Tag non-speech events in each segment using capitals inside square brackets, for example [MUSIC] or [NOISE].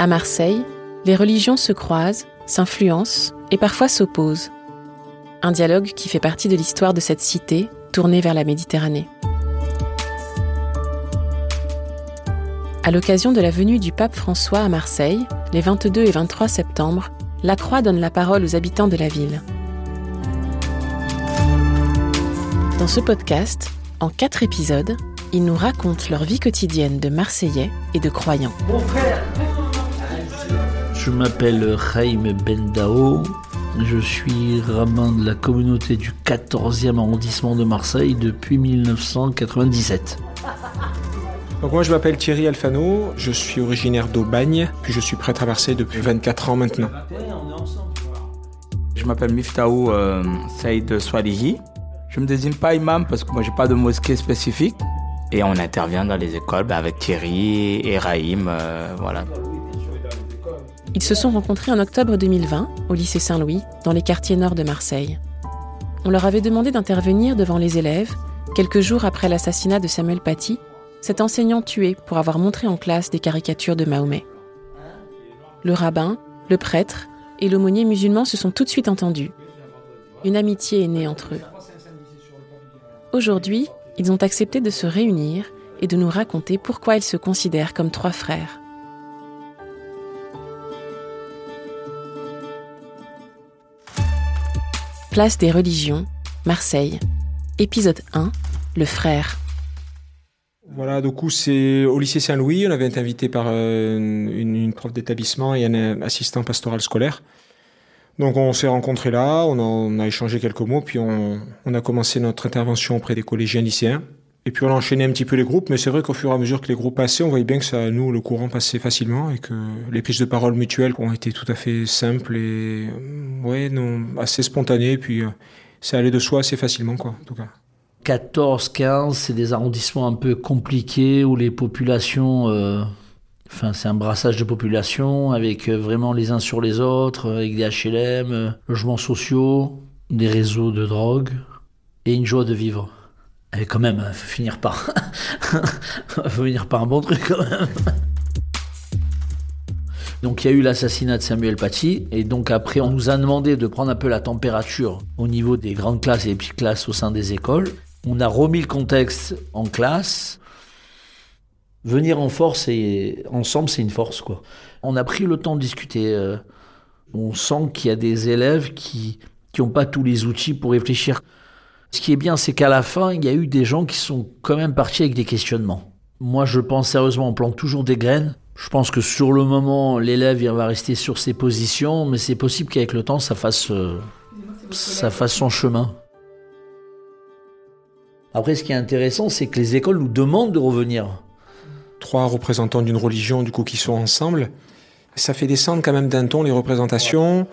À Marseille, les religions se croisent, s'influencent et parfois s'opposent. Un dialogue qui fait partie de l'histoire de cette cité tournée vers la Méditerranée. À l'occasion de la venue du pape François à Marseille, les 22 et 23 septembre, la Croix donne la parole aux habitants de la ville. Dans ce podcast, en quatre épisodes, ils nous racontent leur vie quotidienne de Marseillais et de croyants. Je m'appelle Raïm Bendao. Je suis rabbin de la communauté du 14e arrondissement de Marseille depuis 1997. Donc moi je m'appelle Thierry Alfano, je suis originaire d'Aubagne, puis je suis prêtre à Marseille depuis 24 ans maintenant. Je m'appelle Miftaou euh, Saïd Swalihi. Je me désigne pas imam parce que moi j'ai pas de mosquée spécifique. Et on intervient dans les écoles bah, avec Thierry et Raïm, euh, voilà. Ils se sont rencontrés en octobre 2020 au lycée Saint-Louis, dans les quartiers nord de Marseille. On leur avait demandé d'intervenir devant les élèves, quelques jours après l'assassinat de Samuel Paty, cet enseignant tué pour avoir montré en classe des caricatures de Mahomet. Le rabbin, le prêtre et l'aumônier musulman se sont tout de suite entendus. Une amitié est née entre eux. Aujourd'hui, ils ont accepté de se réunir et de nous raconter pourquoi ils se considèrent comme trois frères. Place des religions, Marseille. Épisode 1, Le frère. Voilà, du coup, c'est au lycée Saint-Louis. On avait été invité par euh, une, prof d'établissement et un assistant pastoral scolaire. Donc, on s'est rencontrés là, on a, échangé quelques mots, puis on, a commencé notre intervention auprès des collégiens lycéens. Et puis, on a enchaîné un petit peu les groupes, mais c'est vrai qu'au fur et à mesure que les groupes passaient, on voyait bien que ça, nous, le courant passait facilement et que les prises de parole mutuelles ont été tout à fait simples et, ouais, non, assez spontanées. Et puis, ça allait de soi assez facilement, quoi, en tout cas. 14, 15, c'est des arrondissements un peu compliqués où les populations. Euh, enfin, c'est un brassage de populations avec vraiment les uns sur les autres, avec des HLM, euh, logements sociaux, des réseaux de drogue et une joie de vivre. Et quand même, il faut finir par. [LAUGHS] faut finir par un bon truc quand même. Donc il y a eu l'assassinat de Samuel Paty, et donc après on nous a demandé de prendre un peu la température au niveau des grandes classes et des petites classes au sein des écoles. On a remis le contexte en classe. Venir en force et ensemble, c'est une force, quoi. On a pris le temps de discuter. euh, On sent qu'il y a des élèves qui n'ont pas tous les outils pour réfléchir. Ce qui est bien, c'est qu'à la fin, il y a eu des gens qui sont quand même partis avec des questionnements. Moi, je pense sérieusement, on plante toujours des graines. Je pense que sur le moment, l'élève va rester sur ses positions, mais c'est possible qu'avec le temps, ça fasse, euh, ça fasse son chemin. Après, ce qui est intéressant, c'est que les écoles nous demandent de revenir. Trois représentants d'une religion, du coup, qui sont ensemble, ça fait descendre quand même d'un ton les représentations.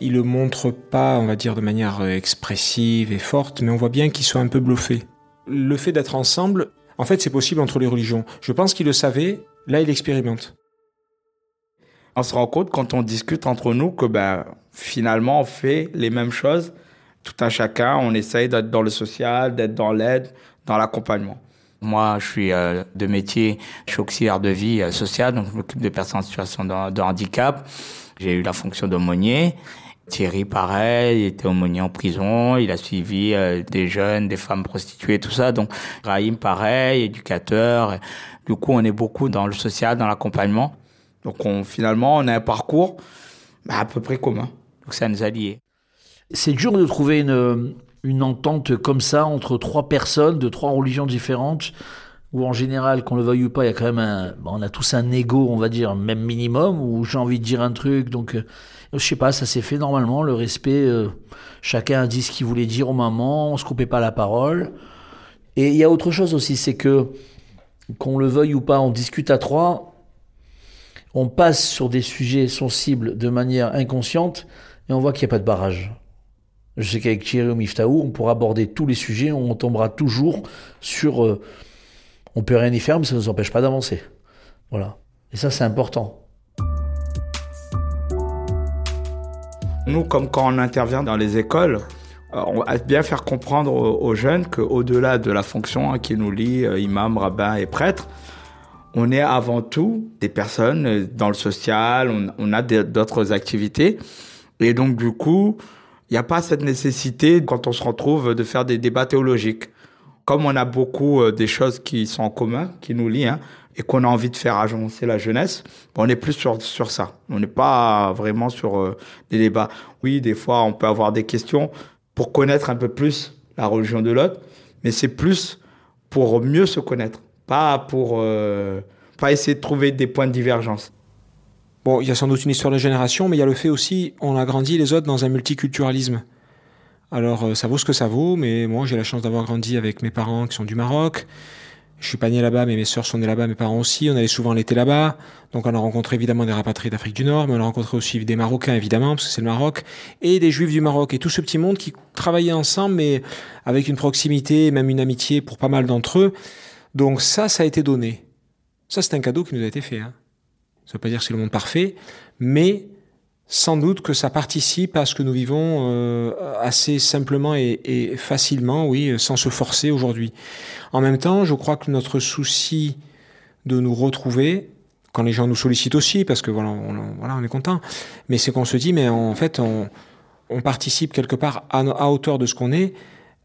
Ils le montrent pas, on va dire, de manière expressive et forte, mais on voit bien qu'ils sont un peu bluffés. Le fait d'être ensemble, en fait, c'est possible entre les religions. Je pense qu'ils le savaient, là, ils l'expérimentent. On se rend compte quand on discute entre nous que ben, finalement, on fait les mêmes choses. Tout un chacun, on essaye d'être dans le social, d'être dans l'aide, dans l'accompagnement. Moi, je suis euh, de métier, je suis auxiliaire de vie euh, sociale, donc je m'occupe des personnes en situation de, de handicap. J'ai eu la fonction d'aumônier. Thierry, pareil, il était aumônier en prison, il a suivi euh, des jeunes, des femmes prostituées, tout ça. Donc, Raïm, pareil, éducateur. Du coup, on est beaucoup dans le social, dans l'accompagnement. Donc, on, finalement, on a un parcours bah, à peu près commun. Donc, ça nous a liés. C'est dur de trouver une, entente comme ça entre trois personnes de trois religions différentes, où en général, qu'on le veuille ou pas, il y a quand même un, on a tous un ego, on va dire, même minimum, où j'ai envie de dire un truc, donc euh, je sais pas, ça s'est fait normalement, le respect, euh, chacun a dit ce qu'il voulait dire au moment, on se coupait pas la parole. Et il y a autre chose aussi, c'est que qu'on le veuille ou pas, on discute à trois, on passe sur des sujets sensibles de manière inconsciente et on voit qu'il n'y a pas de barrage. Je sais qu'avec Thierry ou Miftaou, on pourra aborder tous les sujets, on tombera toujours sur... Euh, on peut rien y faire, mais ça ne nous empêche pas d'avancer. Voilà. Et ça, c'est important. Nous, comme quand on intervient dans les écoles, euh, on va bien faire comprendre aux jeunes qu'au-delà de la fonction hein, qui nous lie, euh, imam, rabbin et prêtre, on est avant tout des personnes euh, dans le social, on, a d'autres activités. Et donc, du coup, il n'y a pas cette nécessité, quand on se retrouve, de faire des débats théologiques. Comme on a beaucoup des choses qui sont en commun, qui nous lient, hein, et qu'on a envie de faire avancer la jeunesse, on est plus sur, sur ça. On n'est pas vraiment sur des débats. Oui, des fois, on peut avoir des questions pour connaître un peu plus la religion de l'autre, mais c'est plus pour mieux se connaître, pas pour euh, pas essayer de trouver des points de divergence. Bon, il y a sans doute une histoire de génération, mais il y a le fait aussi, on a grandi les autres dans un multiculturalisme. Alors euh, ça vaut ce que ça vaut, mais moi j'ai la chance d'avoir grandi avec mes parents qui sont du Maroc, je suis pas né là-bas, mais mes sœurs sont nées là-bas, mes parents aussi. On allait souvent l'été là-bas. Donc on a rencontré évidemment des rapatriés d'Afrique du Nord, mais on a rencontré aussi des Marocains évidemment, parce que c'est le Maroc, et des Juifs du Maroc. Et tout ce petit monde qui travaillait ensemble, mais avec une proximité, même une amitié pour pas mal d'entre eux. Donc ça, ça a été donné. Ça, c'est un cadeau qui nous a été fait. Hein. Ça veut pas dire que c'est le monde parfait, mais sans doute que ça participe à ce que nous vivons euh, assez simplement et, facilement, oui, sans se forcer aujourd'hui. En même temps, je crois que notre souci de nous retrouver, quand les gens nous sollicitent aussi, parce que voilà, on, voilà, on est content, mais c'est qu'on se dit, mais en fait, on, participe quelque part à, à hauteur de ce qu'on est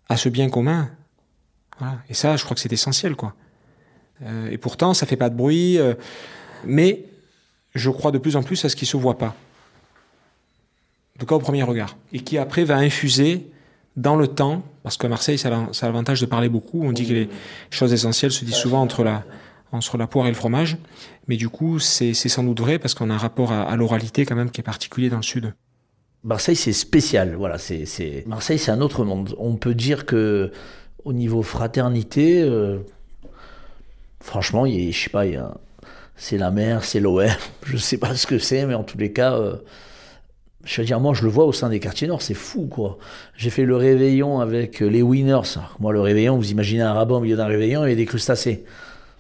à ce bien commun. Voilà. Et ça, je crois que c'est essentiel, quoi. Euh, et pourtant, ça fait pas de bruit, euh, mais je crois de plus en plus à ce qui se voit pas en tout cas au premier regard, et qui après va infuser dans le temps, parce que Marseille, ça a l'avantage de parler beaucoup. On dit que les choses essentielles se disent souvent entre la, entre la poire et le fromage, mais du coup, c'est sans doute vrai parce qu'on a un rapport à, l'oralité quand même qui est particulier dans le sud. Marseille, c'est spécial. Voilà, c'est Marseille, c'est un autre monde. On peut dire que au niveau fraternité, euh, franchement, il je sais pas, c'est la mer, c'est l'OM. [LAUGHS] Je sais pas ce que c'est, mais en tous les cas. Euh, je veux dire, moi, je le vois au sein des quartiers nord, c'est fou, quoi. J'ai fait le réveillon avec les winners. Moi, le réveillon, vous imaginez un rabat au milieu d'un réveillon et des crustacés.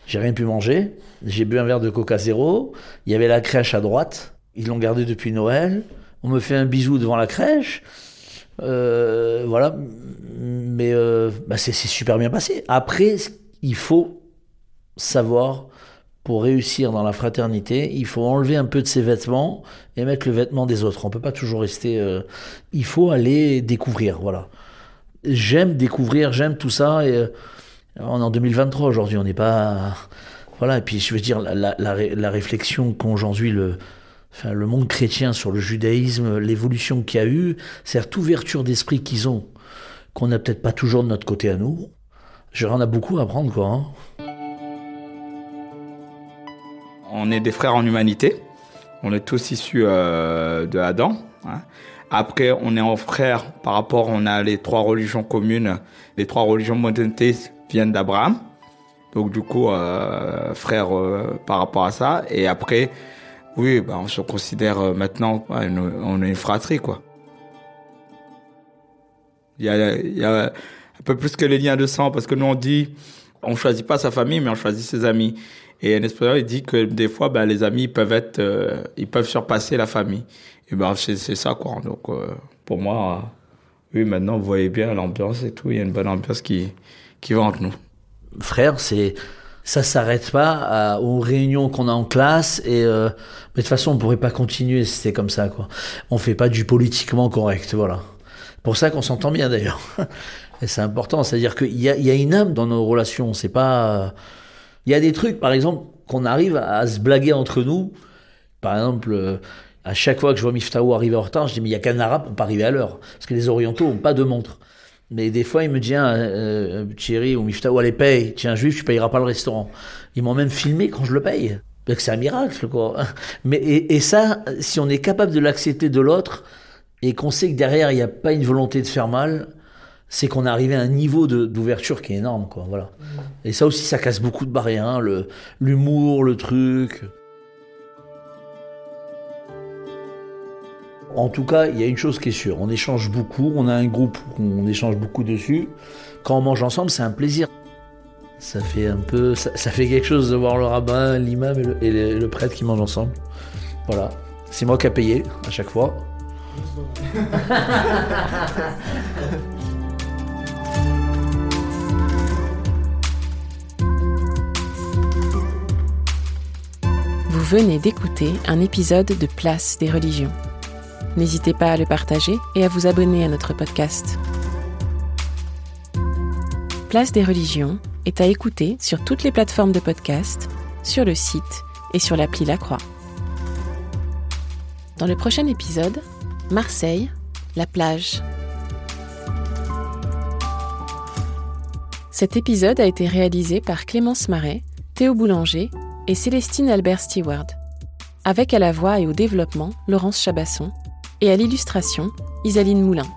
J'ai rien pu manger. J'ai bu un verre de Coca Zéro. Il y avait la crèche à droite. Ils l'ont gardé depuis Noël. On me fait un bisou devant la crèche. Euh, voilà. Mais euh, bah c'est super bien passé. Après, il faut savoir pour réussir dans la fraternité, il faut enlever un peu de ses vêtements et mettre le vêtement des autres. On peut pas toujours rester. Euh, il faut aller découvrir, voilà. J'aime découvrir, j'aime tout ça. Et, euh, on est en 2023 aujourd'hui, on n'est pas. Voilà, et puis je veux dire, la, réflexion qu'aujourd'hui le, enfin, le monde chrétien sur le judaïsme, l'évolution qu'il y a eu, cette ouverture d'esprit qu'ils ont, qu'on n'a peut-être pas toujours de notre côté à nous. J'en a beaucoup à apprendre, quoi. Hein. On est des frères en humanité. On est tous issus euh, de Adam. Hein. Après, on est en frères par rapport, on a les trois religions communes. Les trois religions monothéistes viennent d'Abraham. Donc du coup, euh, frères euh, par rapport à ça. Et après, oui, bah, on se considère maintenant, on est une fratrie, quoi. Il y, a, il y a un peu plus que les liens de sang, parce que nous on dit, on choisit pas sa famille, mais on choisit ses amis. Et un espagnol, il dit que des fois, ben, les amis peuvent être, euh, ils peuvent surpasser la famille. Et ben, c'est ça, quoi. Donc, euh, pour moi, oui, maintenant, vous voyez bien l'ambiance et tout. Il y a une bonne ambiance qui, qui va entre nous. Frère, c'est, ça s'arrête pas aux réunions qu'on a en classe et euh, mais de toute façon on pourrait pas continuer si c'était comme ça quoi. On fait pas du politiquement correct voilà. Pour ça qu'on s'entend bien d'ailleurs. [LAUGHS] et c'est important, c'est-à-dire qu'il y a, y a une âme dans nos relations. C'est pas il y a des trucs, par exemple, qu'on arrive à se blaguer entre nous. Par exemple, euh, à chaque fois que je vois Miftaou arriver en retard, je dis, mais il n'y a qu'un arabe pour pas arriver à l'heure. Parce que les orientaux n'ont pas de montre. Mais des fois, il me dit, ah, euh, Thierry ou Miftaou, allez, paye. Tiens, juif, tu payeras pas le restaurant. Ils m'ont même filmé quand je le paye. C'est un miracle, quoi. [LAUGHS] Mais, et, et ça, si on est capable de l'accepter de l'autre, et qu'on sait que derrière, il n'y a pas une volonté de faire mal, c'est qu'on est arrivé à un niveau d'ouverture qui est énorme, quoi. Voilà. Et ça aussi, ça casse beaucoup de barrières, hein, le l'humour, le truc. En tout cas, il y a une chose qui est sûre, on échange beaucoup, on a un groupe où on échange beaucoup dessus. Quand on mange ensemble, c'est un plaisir. Ça fait un peu, ça, fait quelque chose de voir le rabbin, l'imam et, le, prêtre qui mangent ensemble. Voilà, c'est moi qui ai payé à chaque fois. [LAUGHS] venez d'écouter un épisode de Place des religions. N'hésitez pas à le partager et à vous abonner à notre podcast. Place des religions est à écouter sur toutes les plateformes de podcast, sur le site et sur l'appli La Croix. Dans le prochain épisode, Marseille, la plage. Cet épisode a été réalisé par Clémence Marais, Théo Boulanger et Célestine Albert Stewart, avec à la voix et au développement Laurence Chabasson et à l'illustration Isaline Moulin.